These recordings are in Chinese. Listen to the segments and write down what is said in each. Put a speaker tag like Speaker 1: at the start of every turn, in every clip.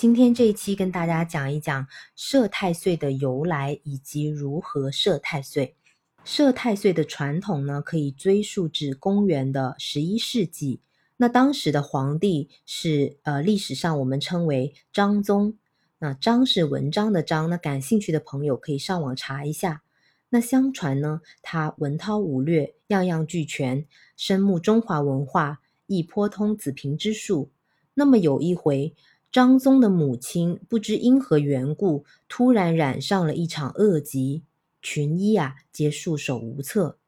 Speaker 1: 今天这一期跟大家讲一讲摄太岁的由来以及如何摄太岁。摄太岁的传统呢，可以追溯至公元的十一世纪。那当时的皇帝是呃，历史上我们称为张宗。那张是文章的章。那感兴趣的朋友可以上网查一下。那相传呢，他文韬武略，样样俱全，深慕中华文化，亦颇通子平之术。那么有一回，张宗的母亲不知因何缘故，突然染上了一场恶疾，群医啊皆束手无策。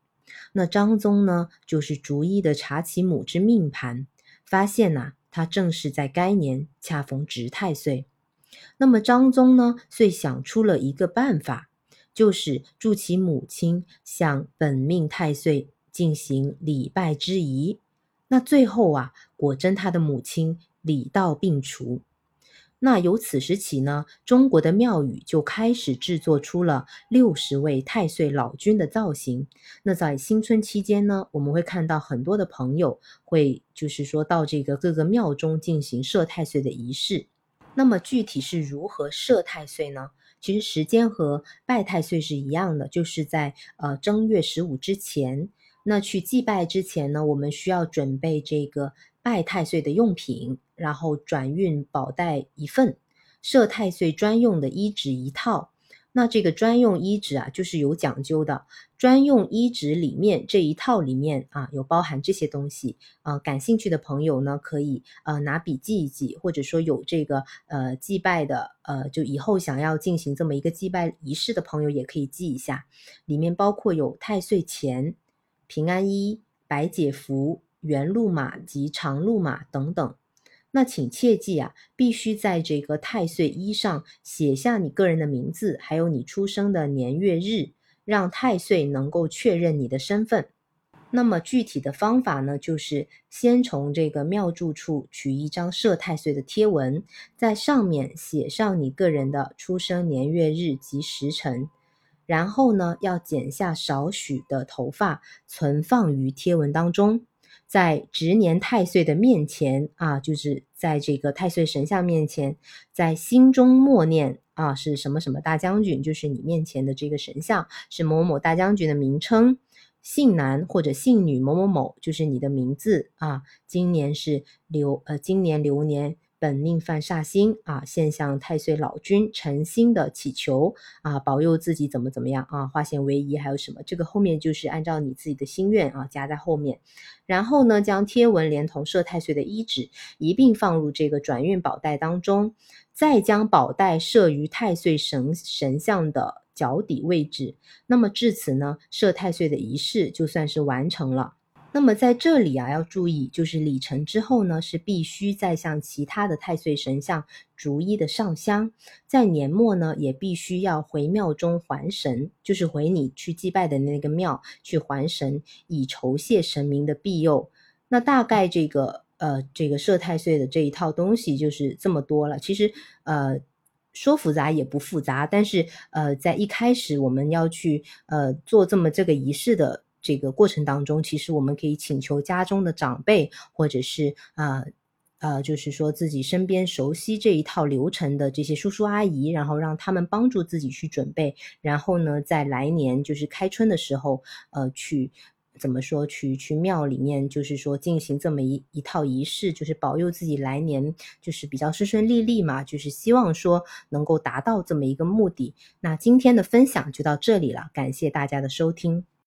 Speaker 1: 那张宗呢，就是逐一的查其母之命盘，发现呐，他正是在该年恰逢值太岁。那么张宗呢，遂想出了一个办法。就是助其母亲向本命太岁进行礼拜之仪，那最后啊，果真他的母亲礼到病除。那由此时起呢，中国的庙宇就开始制作出了六十位太岁老君的造型。那在新春期间呢，我们会看到很多的朋友会就是说到这个各个庙中进行设太岁的仪式。那么具体是如何设太岁呢？其实时间和拜太岁是一样的，就是在呃正月十五之前。那去祭拜之前呢，我们需要准备这个拜太岁的用品，然后转运宝袋一份，设太岁专用的衣纸一套。那这个专用衣纸啊，就是有讲究的。专用衣纸里面这一套里面啊，有包含这些东西啊。感兴趣的朋友呢，可以呃拿笔记一记，或者说有这个呃祭拜的呃，就以后想要进行这么一个祭拜仪式的朋友，也可以记一下。里面包括有太岁钱、平安衣、白解符、圆鹿马及长鹿马等等。那请切记啊，必须在这个太岁衣上写下你个人的名字，还有你出生的年月日，让太岁能够确认你的身份。那么具体的方法呢，就是先从这个庙祝处取一张设太岁的贴文，在上面写上你个人的出生年月日及时辰，然后呢，要剪下少许的头发，存放于贴文当中。在值年太岁的面前啊，就是在这个太岁神像面前，在心中默念啊，是什么什么大将军，就是你面前的这个神像是某某大将军的名称，姓男或者姓女某某某，就是你的名字啊。今年是流呃，今年流年。本命犯煞星啊，现向太岁老君诚心的祈求啊，保佑自己怎么怎么样啊，化险为夷，还有什么？这个后面就是按照你自己的心愿啊，加在后面。然后呢，将贴文连同设太岁的衣纸一并放入这个转运宝袋当中，再将宝袋设于太岁神神像的脚底位置。那么至此呢，设太岁的仪式就算是完成了。那么在这里啊，要注意，就是礼成之后呢，是必须再向其他的太岁神像逐一的上香，在年末呢，也必须要回庙中还神，就是回你去祭拜的那个庙去还神，以酬谢神明的庇佑。那大概这个呃，这个设太岁的这一套东西就是这么多了。其实呃，说复杂也不复杂，但是呃，在一开始我们要去呃做这么这个仪式的。这个过程当中，其实我们可以请求家中的长辈，或者是啊呃，就是说自己身边熟悉这一套流程的这些叔叔阿姨，然后让他们帮助自己去准备，然后呢，在来年就是开春的时候，呃，去怎么说，去去庙里面，就是说进行这么一一套仪式，就是保佑自己来年就是比较顺顺利利嘛，就是希望说能够达到这么一个目的。那今天的分享就到这里了，感谢大家的收听。